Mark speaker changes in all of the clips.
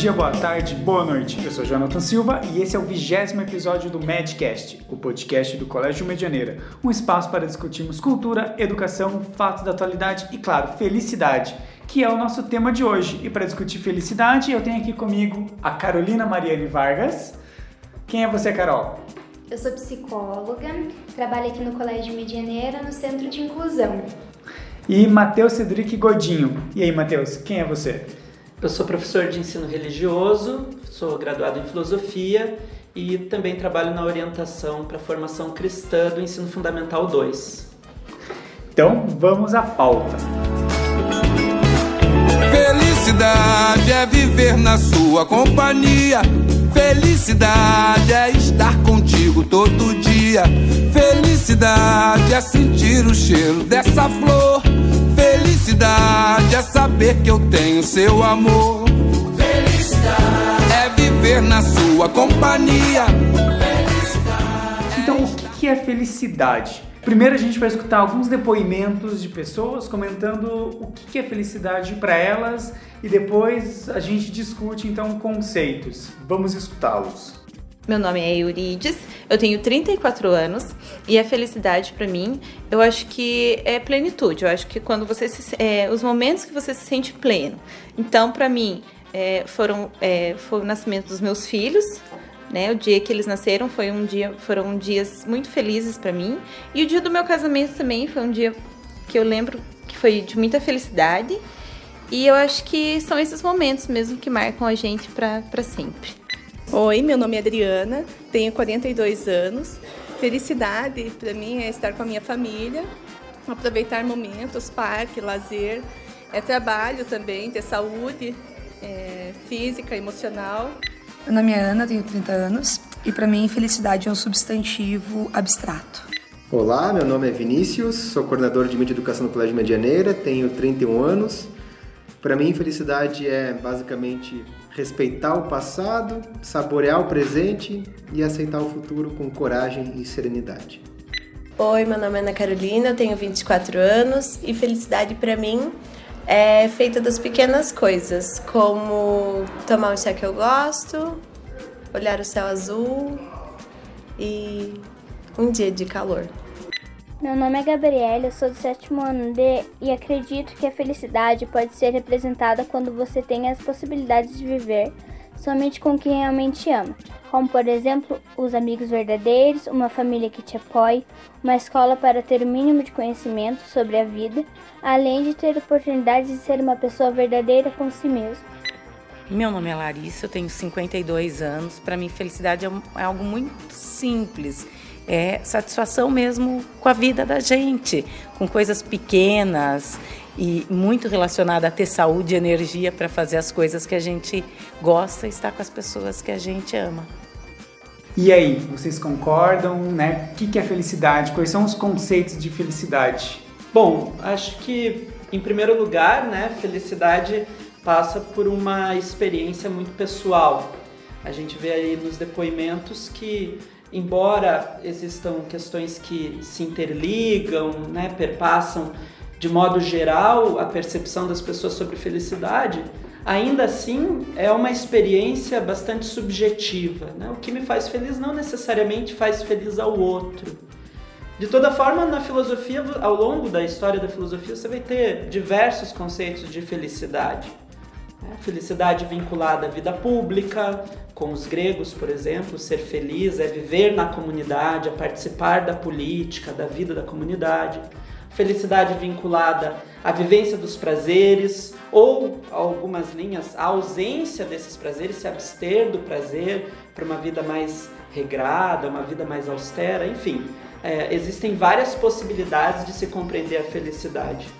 Speaker 1: dia, boa tarde, boa noite. Eu sou Jonathan Silva e esse é o vigésimo episódio do Medcast, o podcast do Colégio Medianeira, um espaço para discutirmos cultura, educação, fatos da atualidade e, claro, felicidade, que é o nosso tema de hoje. E para discutir felicidade, eu tenho aqui comigo a Carolina Mariane Vargas. Quem é você, Carol?
Speaker 2: Eu sou psicóloga, trabalho aqui no Colégio Medianeira, no Centro de Inclusão.
Speaker 1: E Matheus Cedric Godinho. E aí, Matheus, quem é você?
Speaker 3: Eu sou professor de ensino religioso, sou graduado em filosofia e também trabalho na orientação para a formação cristã do ensino fundamental 2.
Speaker 1: Então, vamos à pauta.
Speaker 4: Felicidade é viver na sua companhia. Felicidade é estar contigo todo dia. Felicidade é sentir o cheiro dessa flor. Felicidade é saber que eu tenho seu amor. Felicidade é viver na sua companhia.
Speaker 1: Então, o que é felicidade? Primeiro a gente vai escutar alguns depoimentos de pessoas comentando o que é felicidade para elas e depois a gente discute então conceitos. Vamos escutá-los.
Speaker 5: Meu nome é Eurides, eu tenho 34 anos e a felicidade para mim, eu acho que é plenitude. Eu acho que quando você se, é, os momentos que você se sente pleno. Então, para mim, é, foram é, foi o nascimento dos meus filhos, né? O dia que eles nasceram foi um dia, foram dias muito felizes para mim e o dia do meu casamento também foi um dia que eu lembro que foi de muita felicidade. E eu acho que são esses momentos mesmo que marcam a gente para sempre.
Speaker 6: Oi, meu nome é Adriana, tenho 42 anos. Felicidade para mim é estar com a minha família, aproveitar momentos, parque, lazer, é trabalho também, ter saúde é, física, emocional.
Speaker 7: Meu nome é Ana, tenho 30 anos e para mim felicidade é um substantivo abstrato.
Speaker 8: Olá, meu nome é Vinícius, sou coordenador de mídia e educação do Colégio Medianeira, tenho 31 anos. Para mim, felicidade é basicamente respeitar o passado, saborear o presente e aceitar o futuro com coragem e serenidade.
Speaker 9: Oi, meu nome é Ana Carolina, eu tenho 24 anos e felicidade para mim é feita das pequenas coisas, como tomar um chá que eu gosto, olhar o céu azul e um dia de calor.
Speaker 10: Meu nome é Gabriela, eu sou do sétimo ano D e acredito que a felicidade pode ser representada quando você tem as possibilidades de viver somente com quem realmente ama, como por exemplo os amigos verdadeiros, uma família que te apoie, uma escola para ter o mínimo de conhecimento sobre a vida, além de ter oportunidade de ser uma pessoa verdadeira com si mesmo.
Speaker 11: Meu nome é Larissa, eu tenho 52 anos. Para mim, felicidade é, é algo muito simples é satisfação mesmo com a vida da gente, com coisas pequenas e muito relacionada a ter saúde e energia para fazer as coisas que a gente gosta e estar com as pessoas que a gente ama.
Speaker 1: E aí, vocês concordam, né? O que é felicidade? Quais são os conceitos de felicidade?
Speaker 3: Bom, acho que em primeiro lugar, né, felicidade passa por uma experiência muito pessoal. A gente vê aí nos depoimentos que embora existam questões que se interligam, né, perpassam de modo geral a percepção das pessoas sobre felicidade, ainda assim é uma experiência bastante subjetiva. Né? O que me faz feliz não necessariamente faz feliz ao outro. De toda forma, na filosofia, ao longo da história da filosofia, você vai ter diversos conceitos de felicidade. Felicidade vinculada à vida pública, com os gregos, por exemplo, ser feliz é viver na comunidade, é participar da política, da vida da comunidade. Felicidade vinculada à vivência dos prazeres, ou algumas linhas, a ausência desses prazeres, se abster do prazer para uma vida mais regrada, uma vida mais austera, enfim. É, existem várias possibilidades de se compreender a felicidade.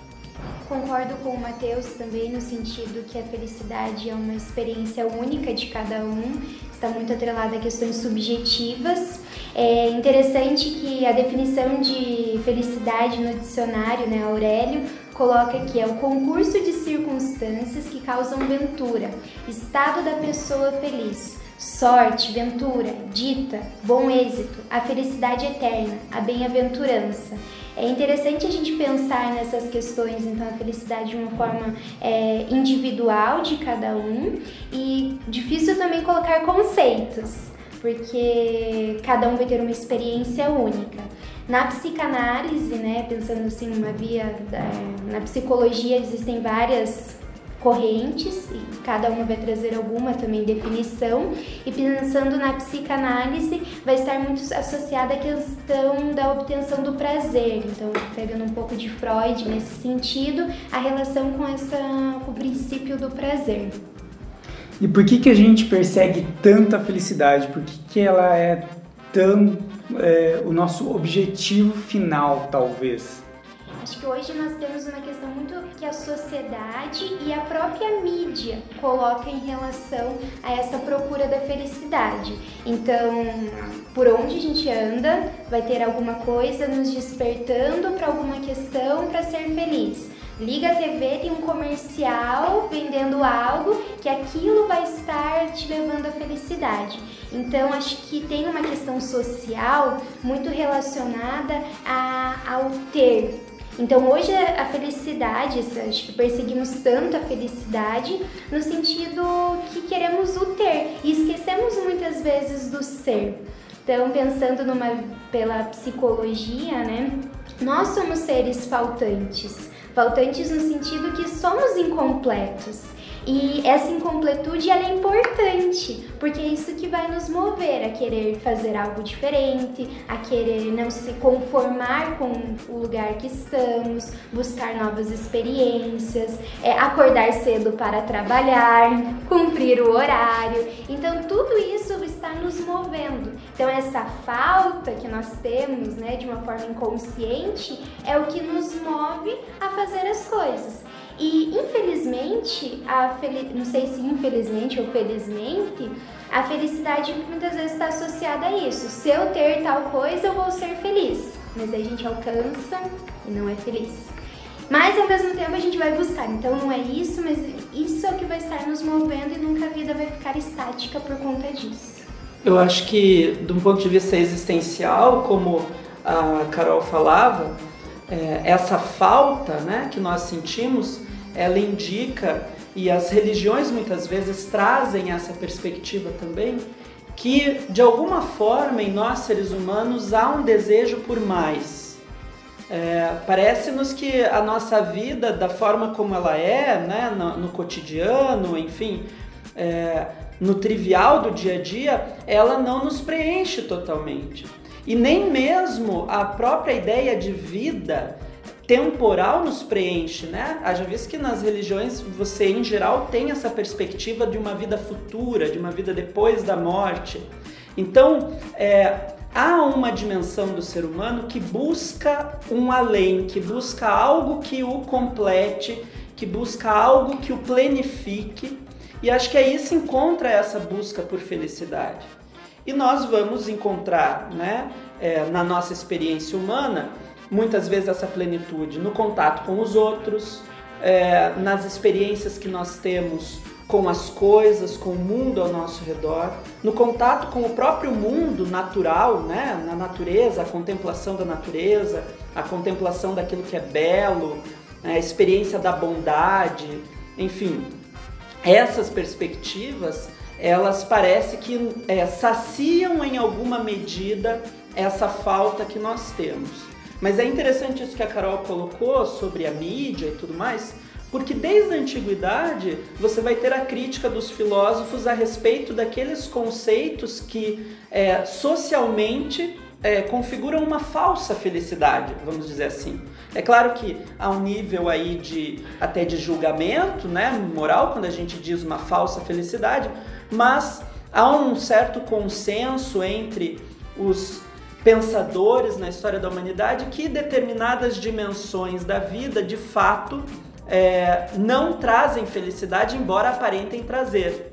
Speaker 2: Concordo com o Matheus também no sentido que a felicidade é uma experiência única de cada um, está muito atrelada a questões subjetivas. É interessante que a definição de felicidade no dicionário, né, Aurélio, coloca que é o concurso de circunstâncias que causam ventura, estado da pessoa feliz, sorte, ventura, dita, bom êxito, a felicidade eterna, a bem-aventurança. É interessante a gente pensar nessas questões, então, a felicidade de uma forma é, individual de cada um e difícil também colocar conceitos, porque cada um vai ter uma experiência única. Na psicanálise, né, pensando assim, uma via, é, na psicologia existem várias correntes, e cada uma vai trazer alguma também definição, e pensando na psicanálise, vai estar muito associada à questão da obtenção do prazer. Então, pegando um pouco de Freud nesse sentido, a relação com essa com o princípio do prazer.
Speaker 1: E por que que a gente persegue tanta felicidade? Por que, que ela é tão é, o nosso objetivo final, talvez?
Speaker 2: Acho que hoje nós temos uma questão muito que a sociedade e a própria mídia coloca em relação a essa procura da felicidade. Então, por onde a gente anda, vai ter alguma coisa nos despertando para alguma questão para ser feliz. Liga a TV, tem um comercial vendendo algo que aquilo vai estar te levando à felicidade. Então, acho que tem uma questão social muito relacionada a, ao ter, então hoje a felicidade, acho que perseguimos tanto a felicidade no sentido que queremos o ter e esquecemos muitas vezes do ser. Então pensando numa pela psicologia, né? Nós somos seres faltantes. Faltantes no sentido que somos incompletos. E essa incompletude ela é importante, porque é isso que vai nos mover a querer fazer algo diferente, a querer não se conformar com o lugar que estamos, buscar novas experiências, é, acordar cedo para trabalhar, cumprir o horário. Então tudo isso está nos movendo. Então essa falta que nós temos, né, de uma forma inconsciente, é o que nos move a fazer as coisas. E infelizmente, a fel... não sei se infelizmente ou felizmente, a felicidade muitas vezes está associada a isso. Se eu ter tal coisa, eu vou ser feliz. Mas a gente alcança e não é feliz. Mas ao mesmo tempo a gente vai buscar. Então não é isso, mas isso é o que vai estar nos movendo e nunca a vida vai ficar estática por conta disso.
Speaker 3: Eu acho que, de um ponto de vista existencial, como a Carol falava, é, essa falta né, que nós sentimos ela indica, e as religiões muitas vezes trazem essa perspectiva também, que de alguma forma em nós seres humanos há um desejo por mais. É, Parece-nos que a nossa vida, da forma como ela é, né, no, no cotidiano, enfim, é, no trivial do dia a dia, ela não nos preenche totalmente. E nem mesmo a própria ideia de vida temporal nos preenche, né? Haja visto que nas religiões você, em geral, tem essa perspectiva de uma vida futura, de uma vida depois da morte. Então, é, há uma dimensão do ser humano que busca um além, que busca algo que o complete, que busca algo que o plenifique. E acho que aí se encontra essa busca por felicidade. E nós vamos encontrar, né, é, na nossa experiência humana, muitas vezes essa plenitude no contato com os outros, é, nas experiências que nós temos com as coisas, com o mundo ao nosso redor, no contato com o próprio mundo natural, né? na natureza, a contemplação da natureza, a contemplação daquilo que é belo, né? a experiência da bondade, enfim, essas perspectivas elas parece que é, saciam em alguma medida essa falta que nós temos. Mas é interessante isso que a Carol colocou sobre a mídia e tudo mais, porque desde a antiguidade você vai ter a crítica dos filósofos a respeito daqueles conceitos que é, socialmente é, configuram uma falsa felicidade, vamos dizer assim. É claro que há um nível aí de até de julgamento, né, moral, quando a gente diz uma falsa felicidade, mas há um certo consenso entre os pensadores na história da humanidade que determinadas dimensões da vida, de fato, é, não trazem felicidade, embora aparentem trazer.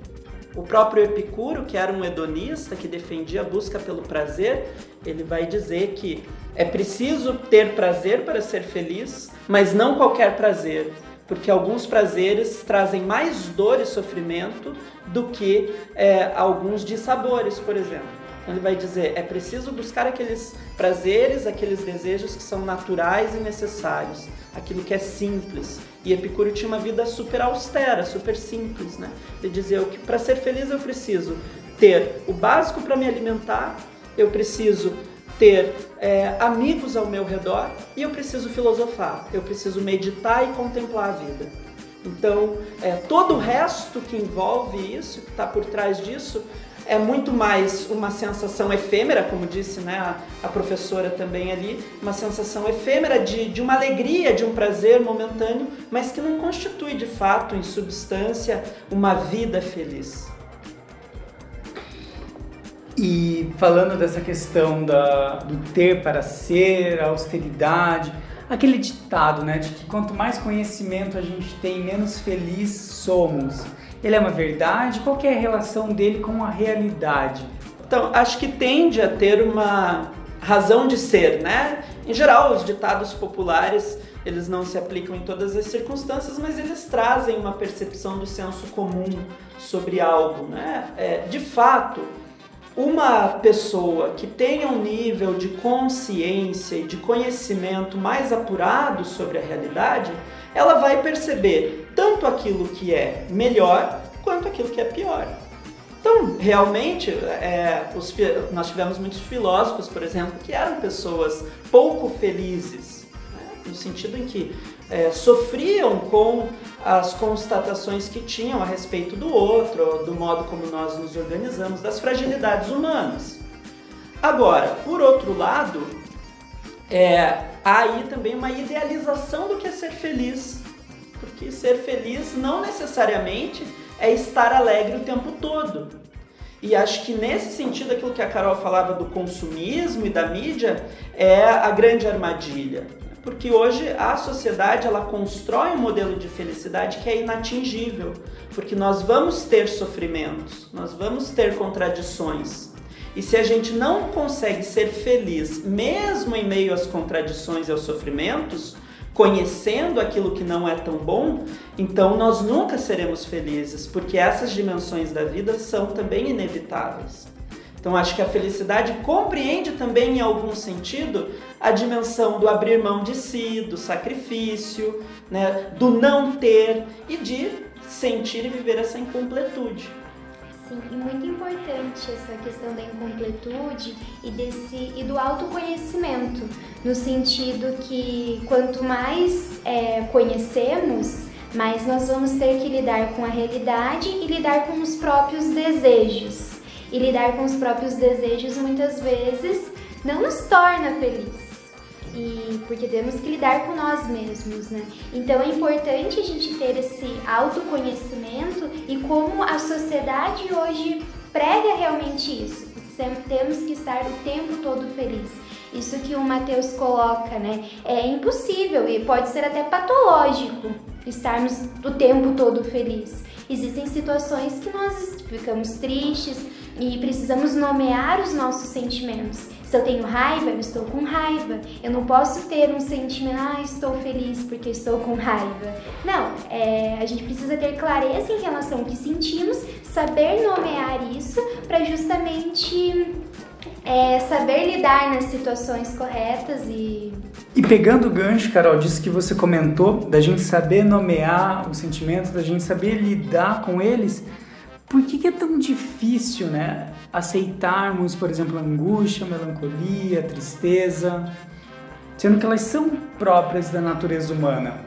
Speaker 3: O próprio Epicuro, que era um hedonista que defendia a busca pelo prazer, ele vai dizer que é preciso ter prazer para ser feliz, mas não qualquer prazer. porque alguns prazeres trazem mais dor e sofrimento do que é, alguns dissabores, por exemplo. Ele vai dizer: é preciso buscar aqueles prazeres, aqueles desejos que são naturais e necessários, aquilo que é simples. E Epicuro tinha uma vida super austera, super simples, né? Ele dizia que para ser feliz eu preciso ter o básico para me alimentar, eu preciso ter é, amigos ao meu redor e eu preciso filosofar, eu preciso meditar e contemplar a vida. Então, é, todo o resto que envolve isso, que está por trás disso, é muito mais uma sensação efêmera, como disse né, a, a professora também ali, uma sensação efêmera de, de uma alegria, de um prazer momentâneo, mas que não constitui de fato, em substância, uma vida feliz.
Speaker 1: E falando dessa questão da, do ter para ser, a austeridade, aquele ditado, né, de que quanto mais conhecimento a gente tem, menos feliz somos. Ele é uma verdade? Qual é a relação dele com a realidade?
Speaker 3: Então, acho que tende a ter uma razão de ser, né? Em geral, os ditados populares, eles não se aplicam em todas as circunstâncias, mas eles trazem uma percepção do senso comum sobre algo, né? É, de fato, uma pessoa que tenha um nível de consciência e de conhecimento mais apurado sobre a realidade, ela vai perceber tanto aquilo que é melhor quanto aquilo que é pior. Então, realmente, é, os, nós tivemos muitos filósofos, por exemplo, que eram pessoas pouco felizes, né? no sentido em que é, sofriam com as constatações que tinham a respeito do outro, do modo como nós nos organizamos, das fragilidades humanas. Agora, por outro lado, é, há aí também uma idealização do que é ser feliz. Porque ser feliz não necessariamente é estar alegre o tempo todo. E acho que nesse sentido, aquilo que a Carol falava do consumismo e da mídia é a grande armadilha porque hoje a sociedade ela constrói um modelo de felicidade que é inatingível, porque nós vamos ter sofrimentos, nós vamos ter contradições. E se a gente não consegue ser feliz, mesmo em meio às contradições e aos sofrimentos, conhecendo aquilo que não é tão bom, então nós nunca seremos felizes, porque essas dimensões da vida são também inevitáveis. Então acho que a felicidade compreende também em algum sentido a dimensão do abrir mão de si, do sacrifício, né, do não ter e de sentir e viver essa incompletude.
Speaker 2: Sim, e muito importante essa questão da incompletude e desse e do autoconhecimento, no sentido que quanto mais é, conhecemos, mais nós vamos ter que lidar com a realidade e lidar com os próprios desejos. E lidar com os próprios desejos muitas vezes não nos torna felizes. E porque temos que lidar com nós mesmos, né? Então é importante a gente ter esse autoconhecimento e como a sociedade hoje prega realmente isso. Temos que estar o tempo todo feliz. Isso que o Mateus coloca, né? É impossível e pode ser até patológico estarmos o tempo todo feliz. Existem situações que nós ficamos tristes e precisamos nomear os nossos sentimentos. Se eu tenho raiva, eu estou com raiva. Eu não posso ter um sentimento, ah, estou feliz porque estou com raiva. Não, é, a gente precisa ter clareza em relação ao que sentimos, saber nomear isso para justamente é, saber lidar nas situações corretas e.
Speaker 1: E pegando o gancho, Carol, disso que você comentou, da gente saber nomear os sentimentos, da gente saber lidar com eles, por que, que é tão difícil, né? Aceitarmos, por exemplo, angústia, melancolia, tristeza, sendo que elas são próprias da natureza humana.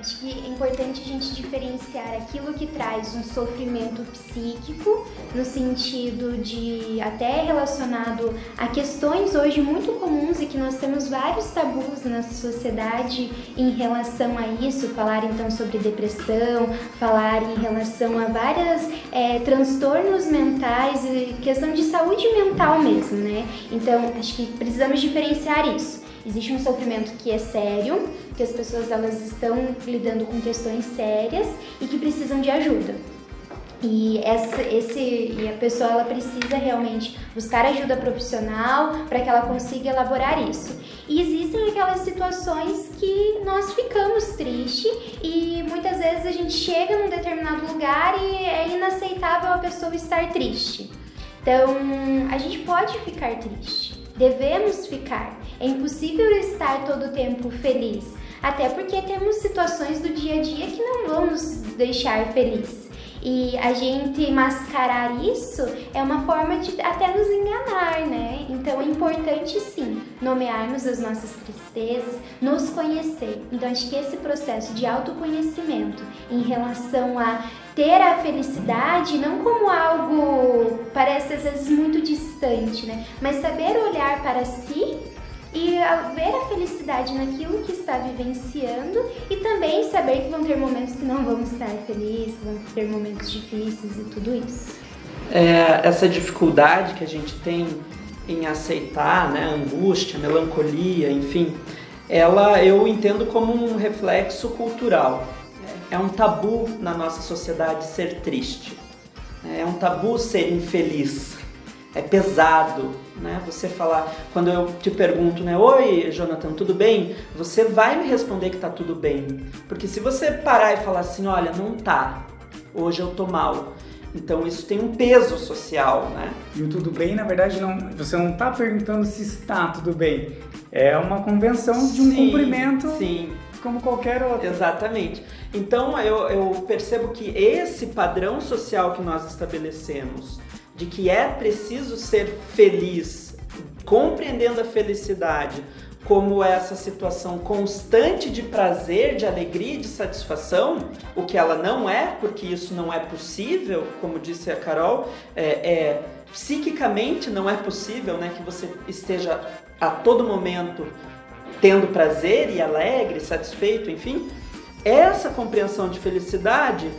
Speaker 2: Acho que é importante a gente diferenciar aquilo que traz um sofrimento psíquico, no sentido de até relacionado a questões hoje muito comuns e que nós temos vários tabus na sociedade em relação a isso, falar então sobre depressão, falar em relação a vários é, transtornos mentais e questão de saúde mental mesmo, né? Então acho que precisamos diferenciar isso. Existe um sofrimento que é sério, que as pessoas elas estão lidando com questões sérias e que precisam de ajuda. E, essa, esse, e a pessoa ela precisa realmente buscar ajuda profissional para que ela consiga elaborar isso. E existem aquelas situações que nós ficamos tristes e muitas vezes a gente chega num determinado lugar e é inaceitável a pessoa estar triste. Então, a gente pode ficar triste, devemos ficar. É impossível estar todo o tempo feliz, até porque temos situações do dia a dia que não vão nos deixar felizes. E a gente mascarar isso é uma forma de até nos enganar, né? Então é importante sim nomearmos as nossas tristezas, nos conhecer. Então acho que esse processo de autoconhecimento em relação a ter a felicidade não como algo parece às vezes muito distante, né? Mas saber olhar para si ver a felicidade naquilo que está vivenciando e também saber que vão ter momentos que não vão estar felizes, vão ter momentos difíceis e tudo isso.
Speaker 3: É, essa dificuldade que a gente tem em aceitar, né, angústia, melancolia, enfim, ela eu entendo como um reflexo cultural. É um tabu na nossa sociedade ser triste. É um tabu ser infeliz. É pesado, né? Você falar, quando eu te pergunto, né, oi, Jonathan, tudo bem? Você vai me responder que tá tudo bem. Porque se você parar e falar assim, olha, não tá. Hoje eu tô mal. Então isso tem um peso social, né?
Speaker 1: E o tudo bem, na verdade, não, você não está perguntando se está tudo bem. É uma convenção de um sim, cumprimento sim. como qualquer outro.
Speaker 3: Exatamente. Então eu, eu percebo que esse padrão social que nós estabelecemos de que é preciso ser feliz, compreendendo a felicidade como essa situação constante de prazer, de alegria de satisfação, o que ela não é, porque isso não é possível, como disse a Carol, é, é psiquicamente não é possível, né, que você esteja a todo momento tendo prazer e alegre, satisfeito, enfim. Essa compreensão de felicidade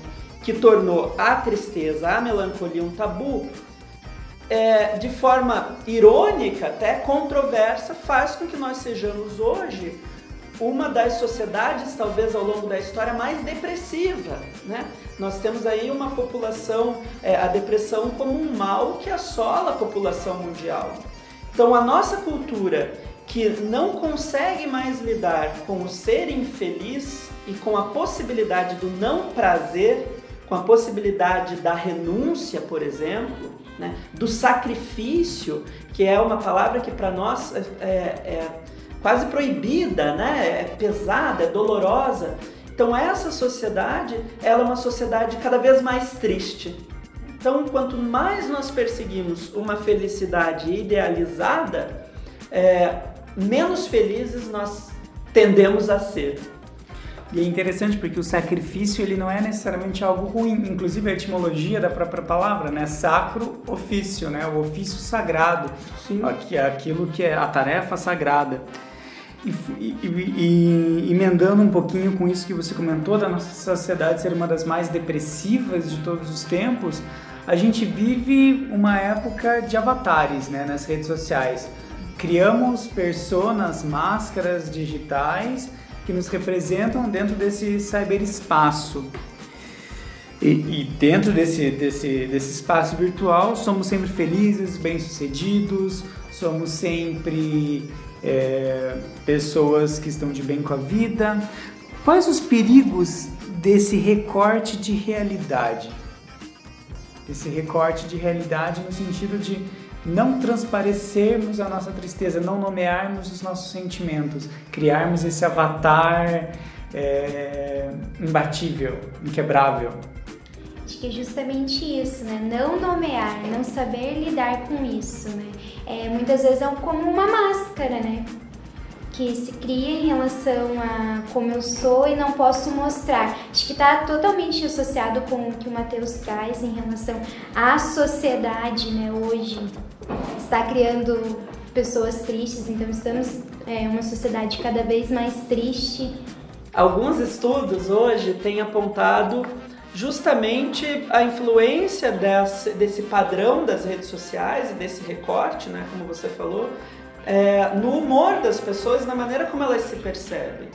Speaker 3: que tornou a tristeza, a melancolia um tabu, é, de forma irônica, até controversa, faz com que nós sejamos hoje uma das sociedades, talvez ao longo da história, mais depressiva. Né? Nós temos aí uma população, é, a depressão como um mal que assola a população mundial. Então, a nossa cultura que não consegue mais lidar com o ser infeliz e com a possibilidade do não prazer, com a possibilidade da renúncia, por exemplo, né? do sacrifício, que é uma palavra que para nós é, é, é, quase proibida, né? é pesada, é dolorosa. Então essa sociedade, ela é uma sociedade cada vez mais triste. Então, quanto mais nós perseguimos uma felicidade idealizada, é, menos felizes nós tendemos a ser.
Speaker 1: E é interessante porque o sacrifício ele não é necessariamente algo ruim, inclusive a etimologia da própria palavra, né? Sacro ofício, né? O ofício sagrado, Sim. aquilo que é a tarefa sagrada. E, e, e, emendando um pouquinho com isso que você comentou da nossa sociedade ser uma das mais depressivas de todos os tempos, a gente vive uma época de avatares, né? Nas redes sociais. Criamos personas, máscaras digitais que nos representam dentro desse cyberespaço. E, e dentro desse, desse, desse espaço virtual, somos sempre felizes, bem-sucedidos, somos sempre é, pessoas que estão de bem com a vida. Quais os perigos desse recorte de realidade? Esse recorte de realidade no sentido de não transparecermos a nossa tristeza, não nomearmos os nossos sentimentos, criarmos esse avatar é, imbatível, inquebrável.
Speaker 2: Acho que é justamente isso, né? Não nomear, não saber lidar com isso, né? É, muitas vezes é como uma máscara, né? Que se cria em relação a como eu sou e não posso mostrar. Acho que está totalmente associado com o que o Matheus traz em relação à sociedade, né, hoje. Está criando pessoas tristes, então estamos é, uma sociedade cada vez mais triste.
Speaker 3: Alguns estudos hoje têm apontado justamente a influência desse, desse padrão das redes sociais e desse recorte, né, como você falou, é, no humor das pessoas, na maneira como elas se percebem.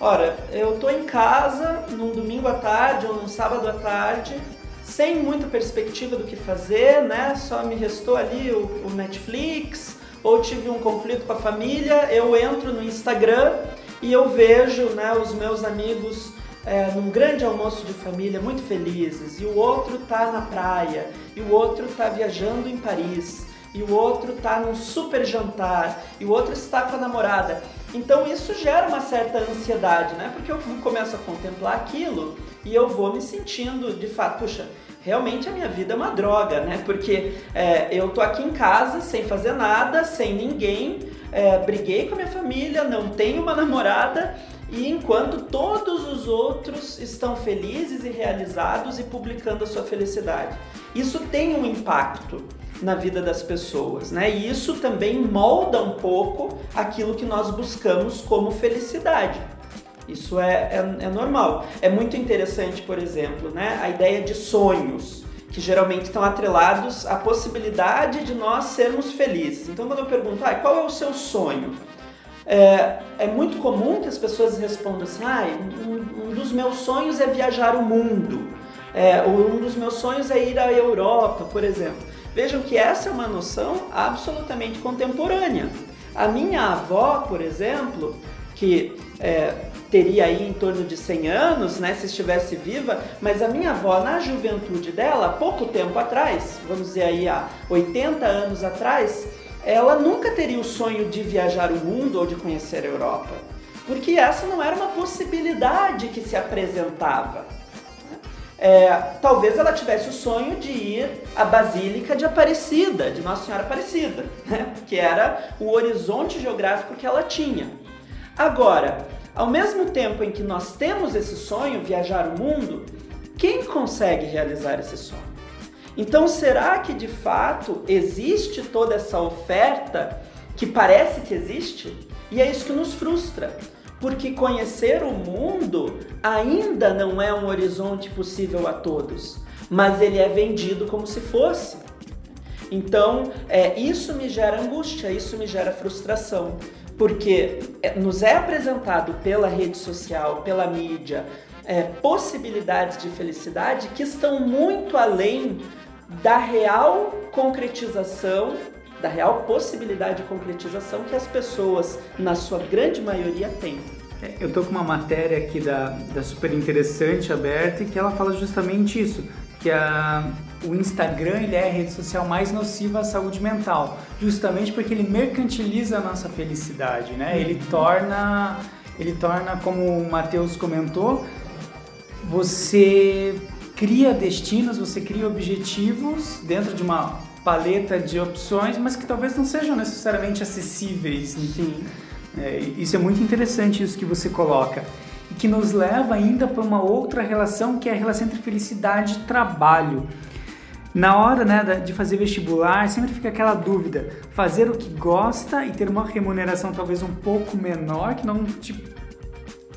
Speaker 3: Ora, eu estou em casa num domingo à tarde ou num sábado à tarde, sem muita perspectiva do que fazer, né? Só me restou ali o, o Netflix, ou tive um conflito com a família, eu entro no Instagram e eu vejo né, os meus amigos é, num grande almoço de família muito felizes, e o outro tá na praia, e o outro tá viajando em Paris, e o outro tá num super jantar, e o outro está com a namorada. Então isso gera uma certa ansiedade, né? Porque eu começo a contemplar aquilo e eu vou me sentindo de fato, puxa, realmente a minha vida é uma droga, né? Porque é, eu tô aqui em casa sem fazer nada, sem ninguém, é, briguei com a minha família, não tenho uma namorada e enquanto todos os outros estão felizes e realizados e publicando a sua felicidade. Isso tem um impacto na vida das pessoas, né? E isso também molda um pouco aquilo que nós buscamos como felicidade. Isso é, é, é normal. É muito interessante, por exemplo, né? A ideia de sonhos que geralmente estão atrelados à possibilidade de nós sermos felizes. Então, quando eu pergunto, ah, qual é o seu sonho? É, é muito comum que as pessoas respondam assim, ah, um, um dos meus sonhos é viajar o mundo. É, um dos meus sonhos é ir à Europa, por exemplo. Vejam que essa é uma noção absolutamente contemporânea. A minha avó, por exemplo, que é, teria aí em torno de 100 anos, né, se estivesse viva, mas a minha avó, na juventude dela, pouco tempo atrás, vamos dizer aí há 80 anos atrás, ela nunca teria o sonho de viajar o mundo ou de conhecer a Europa, porque essa não era uma possibilidade que se apresentava. É, talvez ela tivesse o sonho de ir à Basílica de Aparecida, de Nossa Senhora Aparecida, né? que era o horizonte geográfico que ela tinha. Agora, ao mesmo tempo em que nós temos esse sonho, viajar o mundo, quem consegue realizar esse sonho? Então, será que de fato existe toda essa oferta que parece que existe? E é isso que nos frustra porque conhecer o mundo ainda não é um horizonte possível a todos, mas ele é vendido como se fosse. Então, é, isso me gera angústia, isso me gera frustração, porque é, nos é apresentado pela rede social, pela mídia, é, possibilidades de felicidade que estão muito além da real concretização da real possibilidade de concretização que as pessoas, na sua grande maioria, têm.
Speaker 1: É, eu tô com uma matéria aqui da, da Super Interessante aberta e que ela fala justamente isso, que a, o Instagram ele é a rede social mais nociva à saúde mental, justamente porque ele mercantiliza a nossa felicidade, né? Ele uhum. torna, ele torna, como o Matheus comentou, você cria destinos, você cria objetivos dentro de uma paleta de opções, mas que talvez não sejam necessariamente acessíveis, enfim. É, isso é muito interessante isso que você coloca e que nos leva ainda para uma outra relação que é a relação entre felicidade e trabalho. Na hora né, de fazer vestibular, sempre fica aquela dúvida: fazer o que gosta e ter uma remuneração talvez um pouco menor, que não te,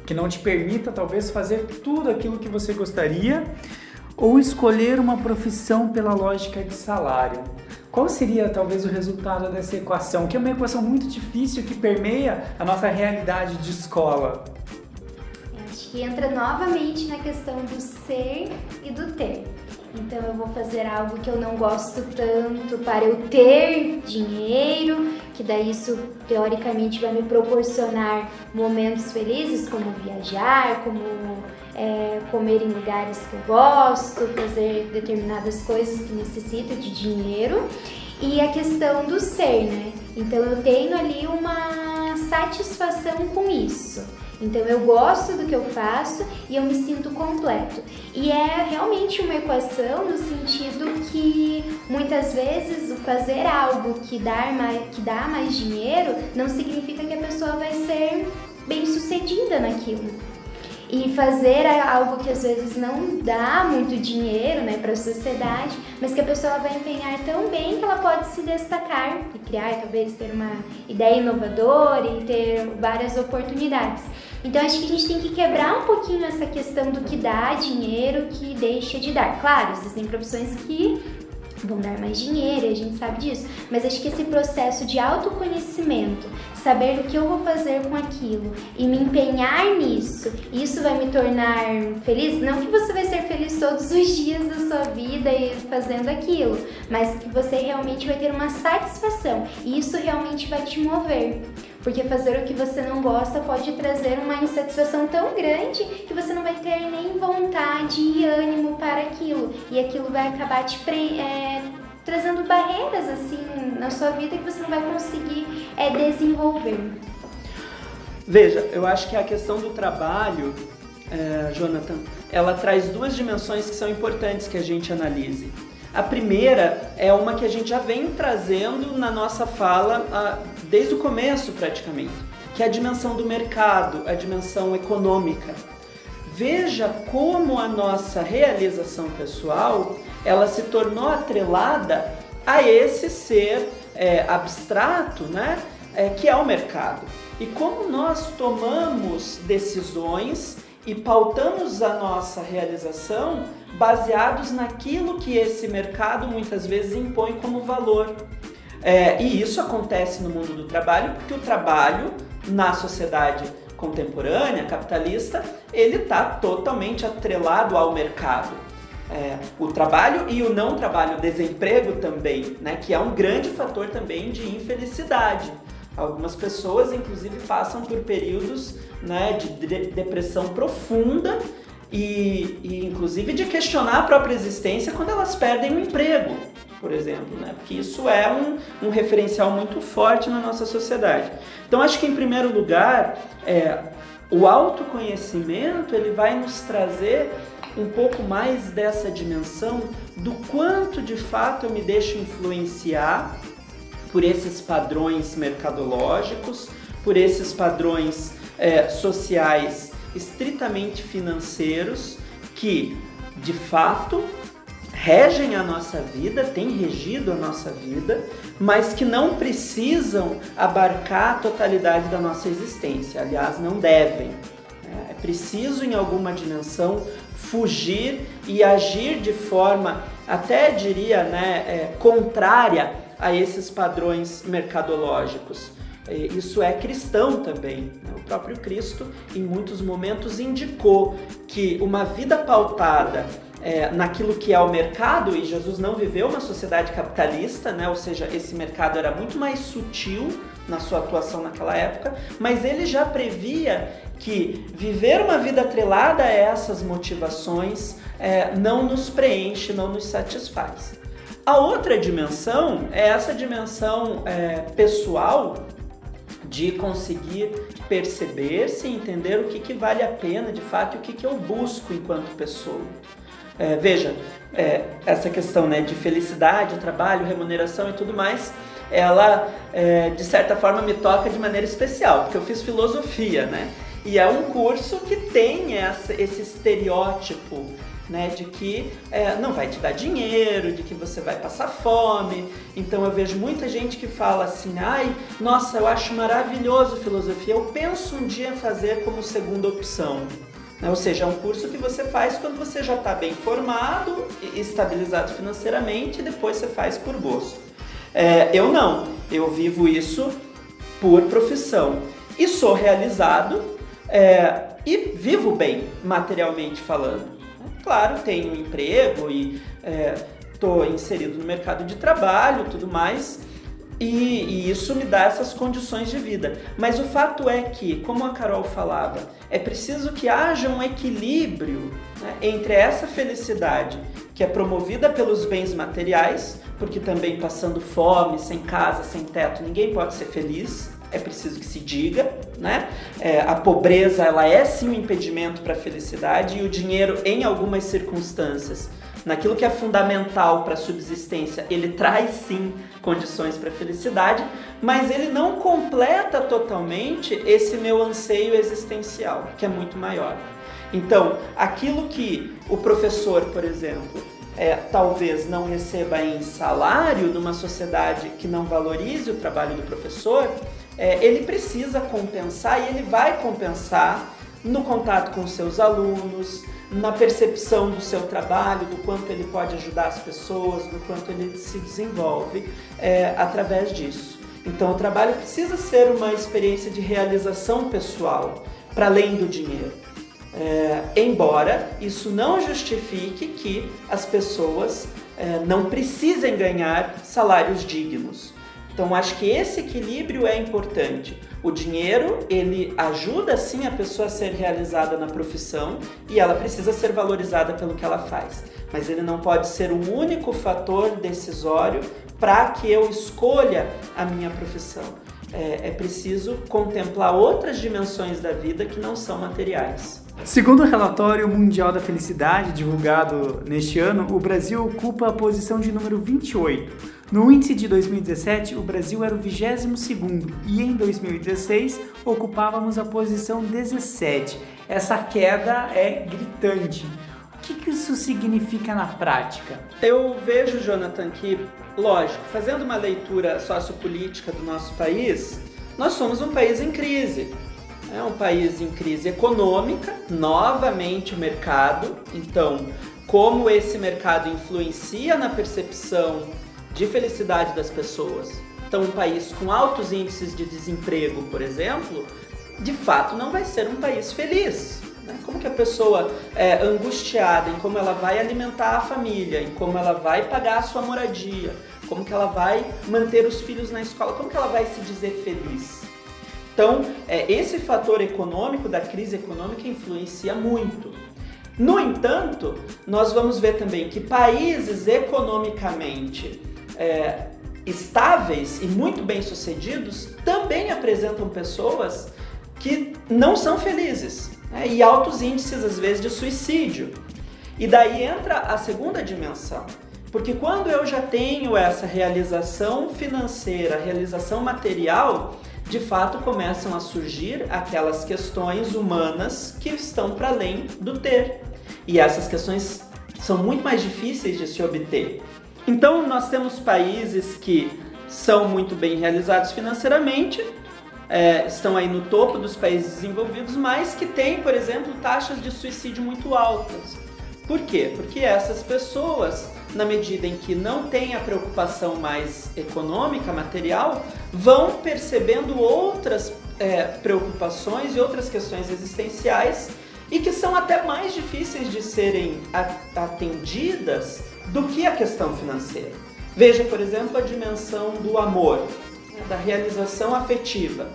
Speaker 1: que não te permita talvez fazer tudo aquilo que você gostaria, ou escolher uma profissão pela lógica de salário. Qual seria talvez o resultado dessa equação? Que é uma equação muito difícil que permeia a nossa realidade de escola.
Speaker 2: Acho que entra novamente na questão do ser e do ter. Então eu vou fazer algo que eu não gosto tanto para eu ter dinheiro, que daí isso teoricamente vai me proporcionar momentos felizes, como viajar, como é, comer em lugares que eu gosto, fazer determinadas coisas que necessitam de dinheiro. E a questão do ser, né? Então eu tenho ali uma satisfação com isso. Então eu gosto do que eu faço e eu me sinto completo. E é realmente uma equação no sentido que muitas vezes o fazer algo que dá mais, que dá mais dinheiro não significa que a pessoa vai ser bem sucedida naquilo e fazer algo que às vezes não dá muito dinheiro né, para a sociedade, mas que a pessoa vai empenhar tão bem que ela pode se destacar e criar, talvez ter uma ideia inovadora e ter várias oportunidades. Então acho que a gente tem que quebrar um pouquinho essa questão do que dá dinheiro, que deixa de dar. Claro, existem profissões que vão dar mais dinheiro, a gente sabe disso, mas acho que esse processo de autoconhecimento, saber o que eu vou fazer com aquilo e me empenhar nisso, isso vai me tornar feliz. Não que você vai ser feliz todos os dias da sua vida e fazendo aquilo, mas que você realmente vai ter uma satisfação e isso realmente vai te mover. Porque fazer o que você não gosta pode trazer uma insatisfação tão grande que você não vai ter nem vontade e ânimo para aquilo. E aquilo vai acabar te pre é, trazendo barreiras assim na sua vida que você não vai conseguir é, desenvolver.
Speaker 3: Veja, eu acho que a questão do trabalho, é, Jonathan, ela traz duas dimensões que são importantes que a gente analise. A primeira é uma que a gente já vem trazendo na nossa fala a, desde o começo praticamente, que é a dimensão do mercado, a dimensão econômica. Veja como a nossa realização pessoal ela se tornou atrelada a esse ser é, abstrato, né, é, que é o mercado. E como nós tomamos decisões e pautamos a nossa realização baseados naquilo que esse mercado muitas vezes impõe como valor. É, e isso acontece no mundo do trabalho porque o trabalho na sociedade contemporânea, capitalista, ele está totalmente atrelado ao mercado. É, o trabalho e o não trabalho, o desemprego também, né, que é um grande fator também de infelicidade. Algumas pessoas, inclusive, passam por períodos né, de depressão profunda e, e, inclusive, de questionar a própria existência quando elas perdem o emprego, por exemplo, né? porque isso é um, um referencial muito forte na nossa sociedade. Então, acho que, em primeiro lugar, é, o autoconhecimento ele vai nos trazer um pouco mais dessa dimensão do quanto de fato eu me deixo influenciar por esses padrões mercadológicos, por esses padrões é, sociais estritamente financeiros que, de fato, regem a nossa vida, têm regido a nossa vida, mas que não precisam abarcar a totalidade da nossa existência. Aliás, não devem. É preciso, em alguma dimensão, fugir e agir de forma, até diria, né, é, contrária a esses padrões mercadológicos. Isso é cristão também. Né? O próprio Cristo, em muitos momentos, indicou que uma vida pautada é, naquilo que é o mercado, e Jesus não viveu uma sociedade capitalista, né? ou seja, esse mercado era muito mais sutil na sua atuação naquela época, mas ele já previa que viver uma vida atrelada a essas motivações é, não nos preenche, não nos satisfaz. A outra dimensão é essa dimensão é, pessoal de conseguir perceber-se entender o que, que vale a pena de fato e o que, que eu busco enquanto pessoa. É, veja, é, essa questão né, de felicidade, trabalho, remuneração e tudo mais, ela é, de certa forma me toca de maneira especial, porque eu fiz filosofia, né? E é um curso que tem essa, esse estereótipo né, de que é, não vai te dar dinheiro, de que você vai passar fome. Então eu vejo muita gente que fala assim, ai, nossa, eu acho maravilhoso filosofia, eu penso um dia em fazer como segunda opção. Né? Ou seja, é um curso que você faz quando você já está bem formado, estabilizado financeiramente, e depois você faz por gosto. É, eu não, eu vivo isso por profissão e sou realizado é, e vivo bem materialmente falando. Claro, tenho emprego e estou é, inserido no mercado de trabalho tudo mais, e, e, isso me dá essas condições de vida. Mas o fato é que, como a Carol falava, é preciso que haja um equilíbrio né, entre essa felicidade que é promovida pelos bens materiais, porque também passando fome, sem casa, sem teto, ninguém pode ser feliz é preciso que se diga, né? É, a pobreza ela é sim um impedimento para a felicidade e o dinheiro, em algumas circunstâncias, naquilo que é fundamental para a subsistência, ele traz sim condições para a felicidade, mas ele não completa totalmente esse meu anseio existencial, que é muito maior. Então, aquilo que o professor, por exemplo, é, talvez não receba em salário numa sociedade que não valorize o trabalho do professor, é, ele precisa compensar e ele vai compensar no contato com seus alunos, na percepção do seu trabalho, do quanto ele pode ajudar as pessoas, do quanto ele se desenvolve é, através disso. Então o trabalho precisa ser uma experiência de realização pessoal, para além do dinheiro. É, embora isso não justifique que as pessoas é, não precisem ganhar salários dignos. Então acho que esse equilíbrio é importante. O dinheiro, ele ajuda sim a pessoa a ser realizada na profissão e ela precisa ser valorizada pelo que ela faz. Mas ele não pode ser o único fator decisório para que eu escolha a minha profissão. É, é preciso contemplar outras dimensões da vida que não são materiais.
Speaker 1: Segundo o relatório mundial da felicidade divulgado neste ano, o Brasil ocupa a posição de número 28. No índice de 2017, o Brasil era o 22º e em 2016 ocupávamos a posição 17. Essa queda é gritante. O que, que isso significa na prática?
Speaker 3: Eu vejo, Jonathan, que, lógico, fazendo uma leitura sociopolítica do nosso país, nós somos um país em crise. É um país em crise econômica, novamente o mercado. Então, como esse mercado influencia na percepção de felicidade das pessoas? Então, um país com altos índices de desemprego, por exemplo, de fato não vai ser um país feliz. Né? Como que a pessoa é angustiada em como ela vai alimentar a família, em como ela vai pagar a sua moradia, como que ela vai manter os filhos na escola, como que ela vai se dizer feliz? Então, é, esse fator econômico da crise econômica influencia muito. No entanto, nós vamos ver também que países economicamente é, estáveis e muito bem sucedidos também apresentam pessoas que não são felizes né? e altos índices às vezes de suicídio. E daí entra a segunda dimensão, porque quando eu já tenho essa realização financeira, realização material, de fato começam a surgir aquelas questões humanas que estão para além do ter. E essas questões são muito mais difíceis de se obter. Então, nós temos países que são muito bem realizados financeiramente, é, estão aí no topo dos países desenvolvidos, mas que têm, por exemplo, taxas de suicídio muito altas. Por quê? Porque essas pessoas, na medida em que não têm a preocupação mais econômica, material, vão percebendo outras é, preocupações e outras questões existenciais e que são até mais difíceis de serem atendidas do que a questão financeira. Veja, por exemplo, a dimensão do amor, né, da realização afetiva.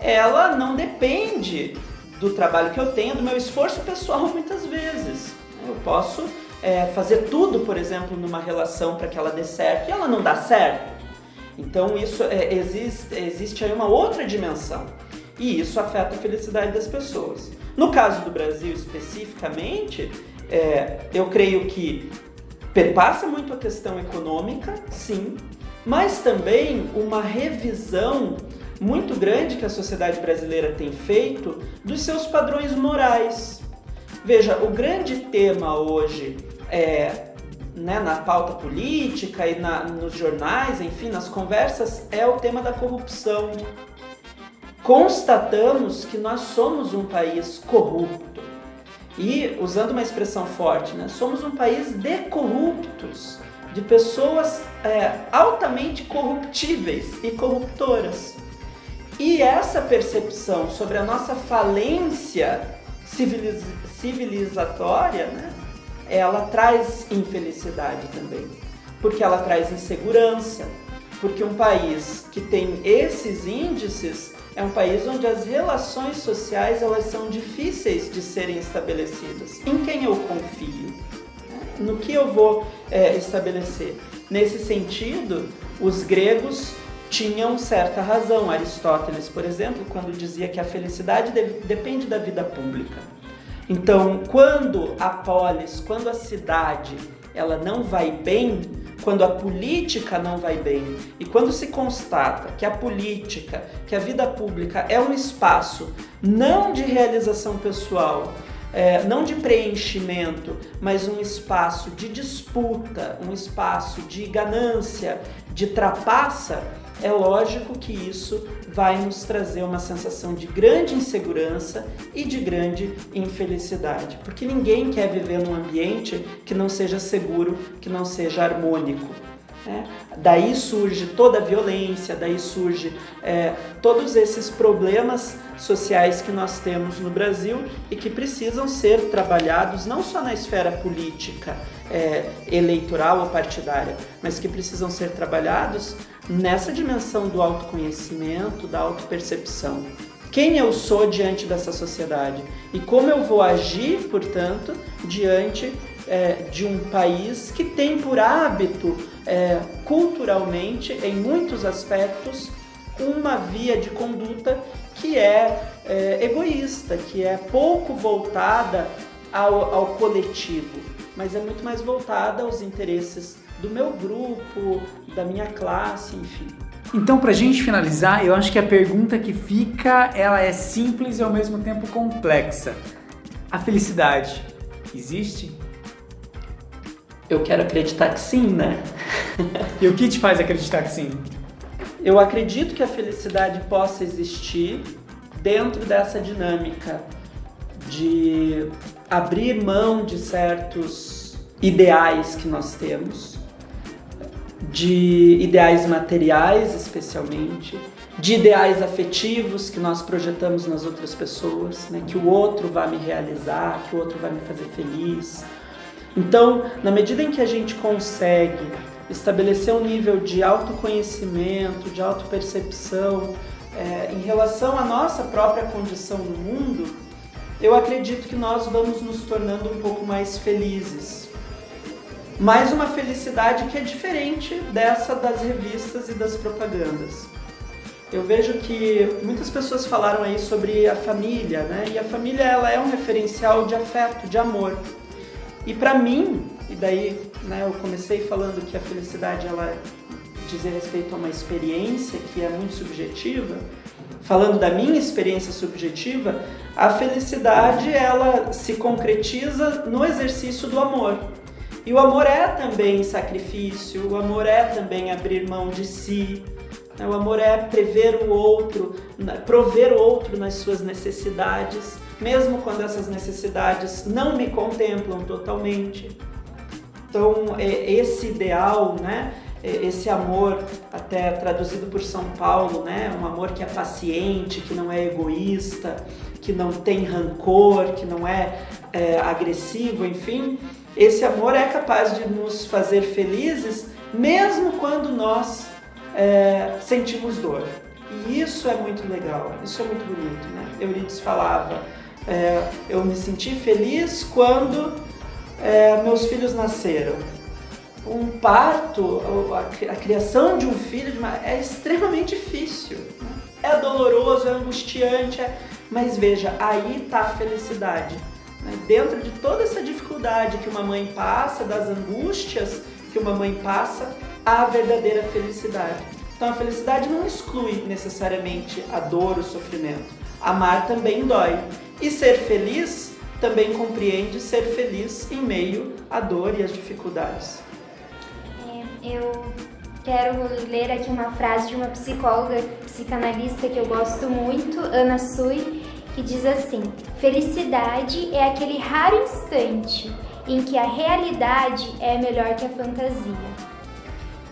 Speaker 3: Ela não depende do trabalho que eu tenho, do meu esforço pessoal muitas vezes. Eu posso é, fazer tudo, por exemplo, numa relação para que ela dê certo e ela não dá certo. Então isso é, existe, existe aí uma outra dimensão e isso afeta a felicidade das pessoas. No caso do Brasil especificamente, é, eu creio que perpassa muito a questão econômica, sim, mas também uma revisão muito grande que a sociedade brasileira tem feito dos seus padrões morais. Veja, o grande tema hoje é, né, na pauta política e na, nos jornais, enfim, nas conversas, é o tema da corrupção. Constatamos que nós somos um país corrupto. E, usando uma expressão forte, né, somos um país de corruptos, de pessoas é, altamente corruptíveis e corruptoras. E essa percepção sobre a nossa falência civiliz civilizatória, né, ela traz infelicidade também, porque ela traz insegurança, porque um país que tem esses índices é um país onde as relações sociais elas são difíceis de serem estabelecidas. Em quem eu confio? No que eu vou é, estabelecer? Nesse sentido, os gregos tinham certa razão. Aristóteles, por exemplo, quando dizia que a felicidade depende da vida pública. Então, quando a polis, quando a cidade, ela não vai bem, quando a política não vai bem. E quando se constata que a política, que a vida pública é um espaço não de realização pessoal, é, não de preenchimento, mas um espaço de disputa, um espaço de ganância, de trapaça, é lógico que isso vai nos trazer uma sensação de grande insegurança e de grande infelicidade, porque ninguém quer viver num ambiente que não seja seguro, que não seja harmônico. Né? Daí surge toda a violência, daí surge é, todos esses problemas sociais que nós temos no Brasil e que precisam ser trabalhados não só na esfera política, é, eleitoral ou partidária, mas que precisam ser trabalhados nessa dimensão do autoconhecimento, da autopercepção. Quem eu sou diante dessa sociedade e como eu vou agir, portanto, diante é, de um país que tem por hábito, é, culturalmente, em muitos aspectos, uma via de conduta que é, é egoísta, que é pouco voltada ao, ao coletivo, mas é muito mais voltada aos interesses do meu grupo, da minha classe, enfim.
Speaker 1: Então, para a gente finalizar, eu acho que a pergunta que fica, ela é simples e ao mesmo tempo complexa. A felicidade existe?
Speaker 3: Eu quero acreditar que sim, né?
Speaker 1: e o que te faz acreditar que sim?
Speaker 3: Eu acredito que a felicidade possa existir dentro dessa dinâmica de abrir mão de certos ideais que nós temos, de ideais materiais especialmente, de ideais afetivos que nós projetamos nas outras pessoas, né? que o outro vai me realizar, que o outro vai me fazer feliz, então, na medida em que a gente consegue estabelecer um nível de autoconhecimento, de autopercepção é, em relação à nossa própria condição no mundo, eu acredito que nós vamos nos tornando um pouco mais felizes. Mais uma felicidade que é diferente dessa das revistas e das propagandas. Eu vejo que muitas pessoas falaram aí sobre a família, né? E a família ela é um referencial de afeto, de amor. E para mim, e daí né, eu comecei falando que a felicidade ela diz respeito a uma experiência que é muito subjetiva, falando da minha experiência subjetiva, a felicidade ela se concretiza no exercício do amor. E o amor é também sacrifício, o amor é também abrir mão de si, né? o amor é prever o outro, prover o outro nas suas necessidades mesmo quando essas necessidades não me contemplam totalmente. Então, é, esse ideal, né, esse amor, até traduzido por São Paulo, né, um amor que é paciente, que não é egoísta, que não tem rancor, que não é, é agressivo, enfim, esse amor é capaz de nos fazer felizes, mesmo quando nós é, sentimos dor. E isso é muito legal, isso é muito bonito, né? Euridice falava é, eu me senti feliz quando é, meus filhos nasceram. Um parto, a, criação de um filho é extremamente difícil. Né? É doloroso, é angustiante, é... mas veja, aí está a felicidade. Né? Dentro de toda essa dificuldade que uma mãe passa, das angústias que uma mãe passa, há a verdadeira felicidade. Então a felicidade não exclui necessariamente a dor, o sofrimento. Amar também dói. E ser feliz também compreende ser feliz em meio à dor e às dificuldades.
Speaker 2: Eu quero ler aqui uma frase de uma psicóloga, psicanalista que eu gosto muito, Ana Sui, que diz assim: Felicidade é aquele raro instante em que a realidade é melhor que a fantasia.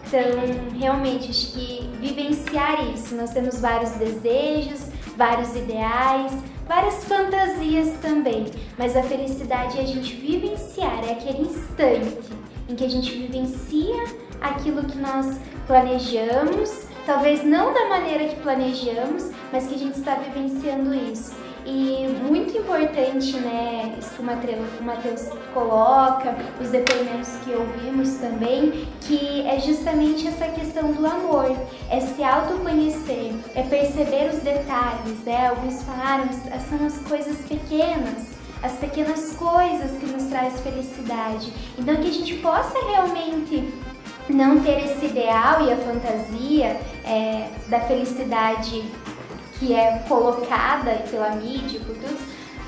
Speaker 2: Então, realmente, acho que vivenciar isso, nós temos vários desejos, vários ideais, várias fantasias também, mas a felicidade é a gente vivenciar, é aquele instante em que a gente vivencia aquilo que nós planejamos, talvez não da maneira que planejamos, mas que a gente está vivenciando isso. E muito importante, né, isso que o Matheus coloca, os depoimentos que ouvimos também, que é justamente essa questão do amor, é se autoconhecer, é perceber os detalhes, né? Alguns falaram, são as coisas pequenas, as pequenas coisas que nos traz felicidade. Então que a gente possa realmente não ter esse ideal e a fantasia é, da felicidade que é colocada pela mídia, por todos,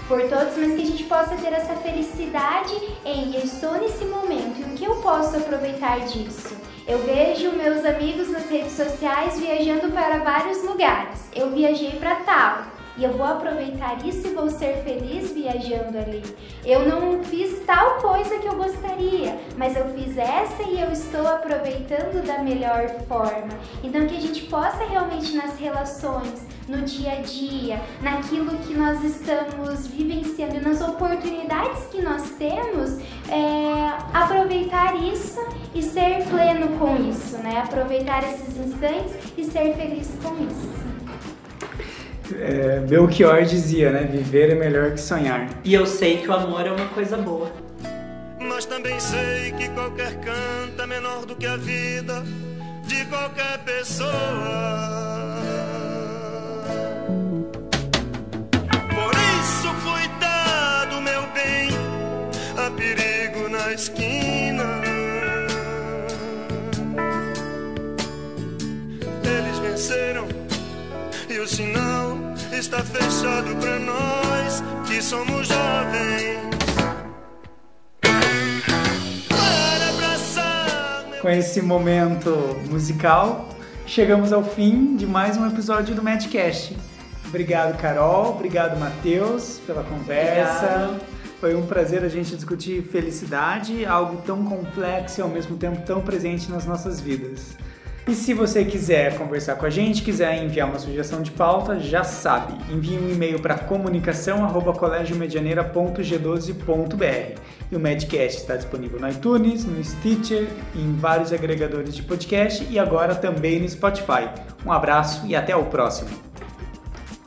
Speaker 2: por todos, mas que a gente possa ter essa felicidade em eu estou nesse momento e o que eu posso aproveitar disso. Eu vejo meus amigos nas redes sociais viajando para vários lugares. Eu viajei para tal. E eu vou aproveitar isso e vou ser feliz viajando ali. Eu não fiz tal coisa que eu gostaria, mas eu fiz essa e eu estou aproveitando da melhor forma. Então que a gente possa realmente nas relações, no dia a dia, naquilo que nós estamos vivenciando, nas oportunidades que nós temos, é, aproveitar isso e ser pleno com isso, né? Aproveitar esses instantes e ser feliz com isso.
Speaker 1: É, Belchior dizia, né? Viver é melhor que sonhar.
Speaker 3: E eu sei que o amor é uma coisa boa.
Speaker 12: Mas também sei que qualquer canto é menor do que a vida de qualquer pessoa. Por isso, cuidado, meu bem, há perigo na esquina. Está fechado pra nós que somos jovens. Para abraçar meu
Speaker 1: Com esse momento musical, chegamos ao fim de mais um episódio do Madcast. Obrigado, Carol. Obrigado, Matheus, pela conversa.
Speaker 3: Obrigado.
Speaker 1: Foi um prazer a gente discutir felicidade, algo tão complexo e ao mesmo tempo tão presente nas nossas vidas. E se você quiser conversar com a gente, quiser enviar uma sugestão de pauta, já sabe, envie um e-mail para comunicação@colegiomedianeira.g12.br. E o Madcast está disponível no iTunes, no Stitcher, em vários agregadores de podcast e agora também no Spotify. Um abraço e até o próximo.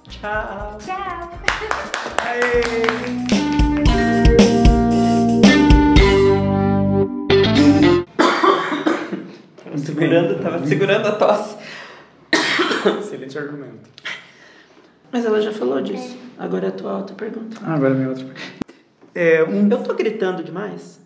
Speaker 3: Tchau.
Speaker 2: Tchau!
Speaker 3: Tava segurando, tava segurando a tosse.
Speaker 1: Excelente argumento.
Speaker 3: Mas ela já falou disso. Agora é a tua outra pergunta.
Speaker 1: Agora minha outra. É, um...
Speaker 3: Eu tô gritando demais?